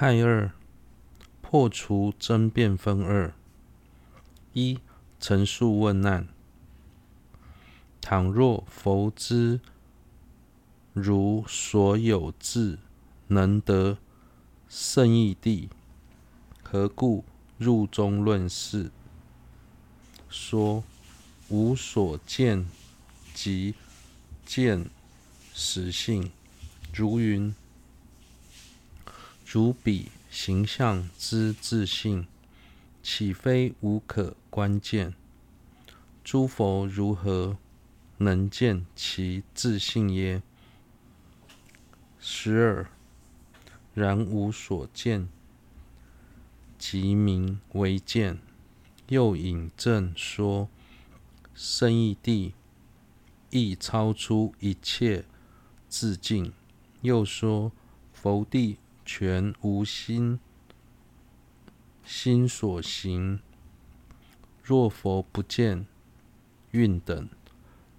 害二，破除争辩分二：一、陈述问难。倘若佛知如所有智能得胜义地，何故入中论事说无所见即见实性？如云：如彼形象之自性，岂非无可观见？诸佛如何能见其自性耶？十二。然无所见，即名为见。又引证说生意地亦超出一切自境。又说佛地全无心，心所行。若佛不见蕴等，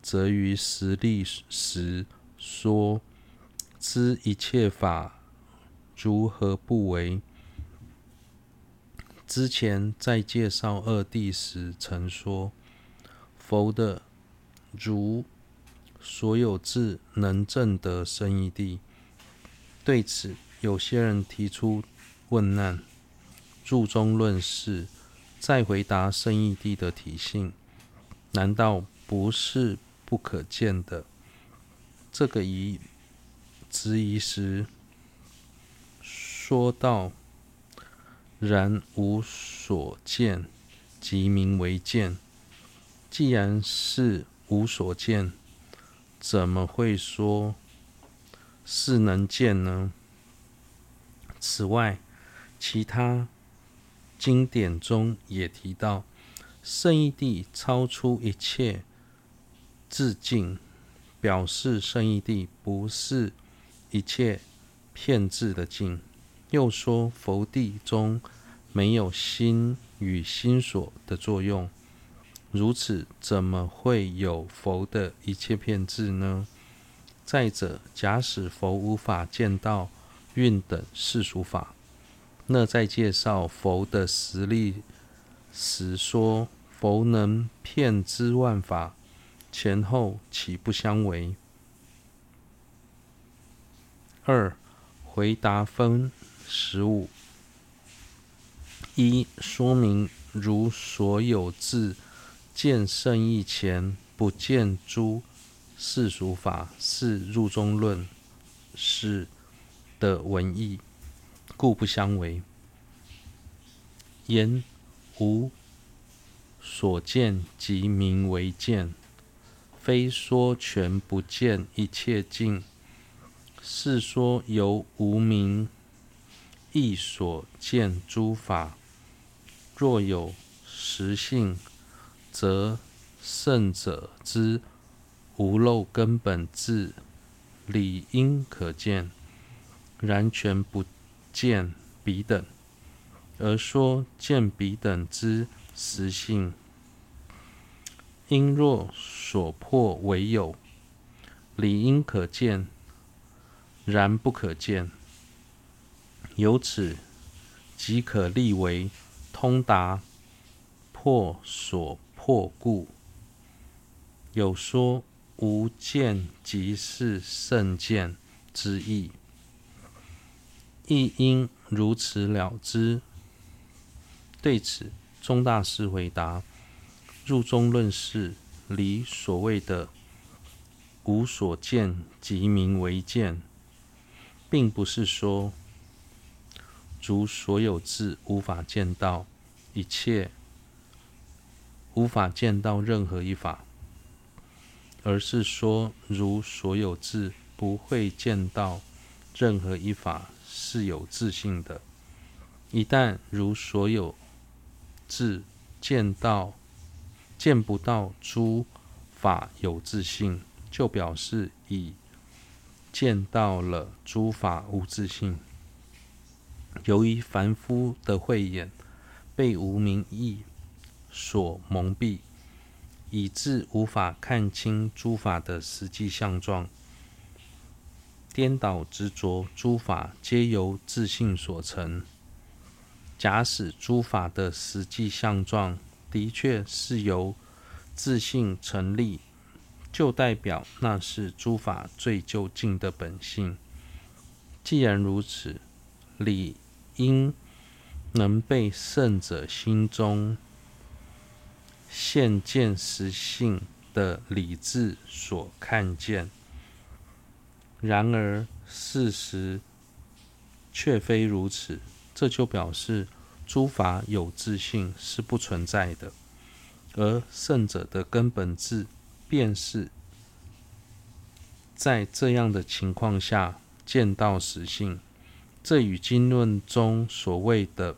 则于实力时说知一切法如何不为？之前在介绍二谛时曾说佛的如所有智能证得生一谛。对此，有些人提出问难，著中论事，再回答胜义地的体性，难道不是不可见的？这个疑质疑时，说道：然无所见，即名为见。既然是无所见，怎么会说？是能见呢？此外，其他经典中也提到，圣义地超出一切自境，表示圣义地不是一切遍智的境。又说佛地中没有心与心所的作用，如此怎么会有佛的一切遍智呢？再者，假使佛无法见到运等世俗法，那在介绍佛的实力时说佛能遍知万法，前后岂不相违？二、回答分十五：一、说明如所有智见圣意前不见诸。世俗法是入中论是的文义，故不相违。言无所见即名为见，非说全不见一切境，是说由无明亦所见诸法。若有实性，则圣者之。无漏根本智理应可见，然全不见彼等，而说见彼等之实性。因若所破为有，理应可见，然不可见。由此即可立为通达破所破故。有说。无见即是胜见之意，亦应如此了之。对此，宗大师回答：入中论释里所谓的无所见即名为见，并不是说如所有智无法见到一切，无法见到任何一法。而是说，如所有智不会见到任何一法是有自信的。一旦如所有智见到见不到诸法有自信，就表示已见到了诸法无自信。由于凡夫的慧眼被无明意所蒙蔽。以致无法看清诸法的实际相状，颠倒执着，诸法皆由自性所成。假使诸法的实际相状的确是由自性成立，就代表那是诸法最究竟的本性。既然如此，理应能被圣者心中现见实性的理智所看见。然而事实却非如此。这就表示诸法有自性是不存在的，而圣者的根本智便是在这样的情况下见到实性。这与经论中所谓的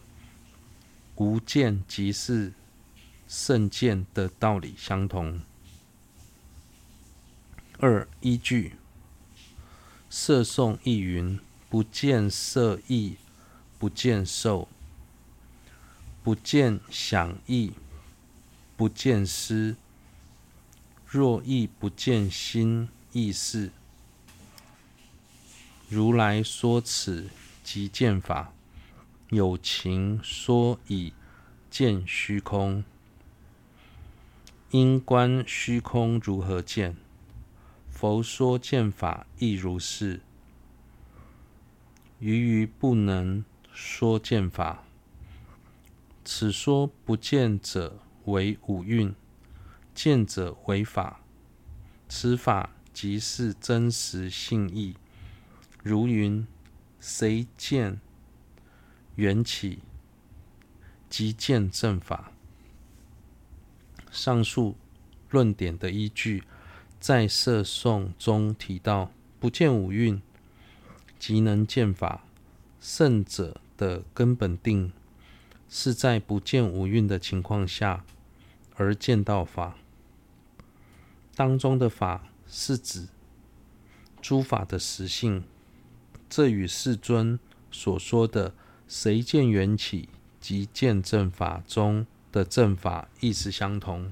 “无见即是圣见”的道理相同。二、依据摄颂义云：“不见色义。”不见受，不见想义，不见思。若亦不见心意识，如来说此即见法。有情说已见虚空，应观虚空如何见？佛说见法亦如是。余余不能。说见法，此说不见者为五蕴，见者为法。此法即是真实性义。如云：谁见缘起，即见正法。上述论点的依据，在摄颂中提到：不见五蕴，即能见法。圣者的根本定是在不见五蕴的情况下而见到法。当中的法是指诸法的实性，这与世尊所说的“谁见缘起，即见正法”中的正法意思相同。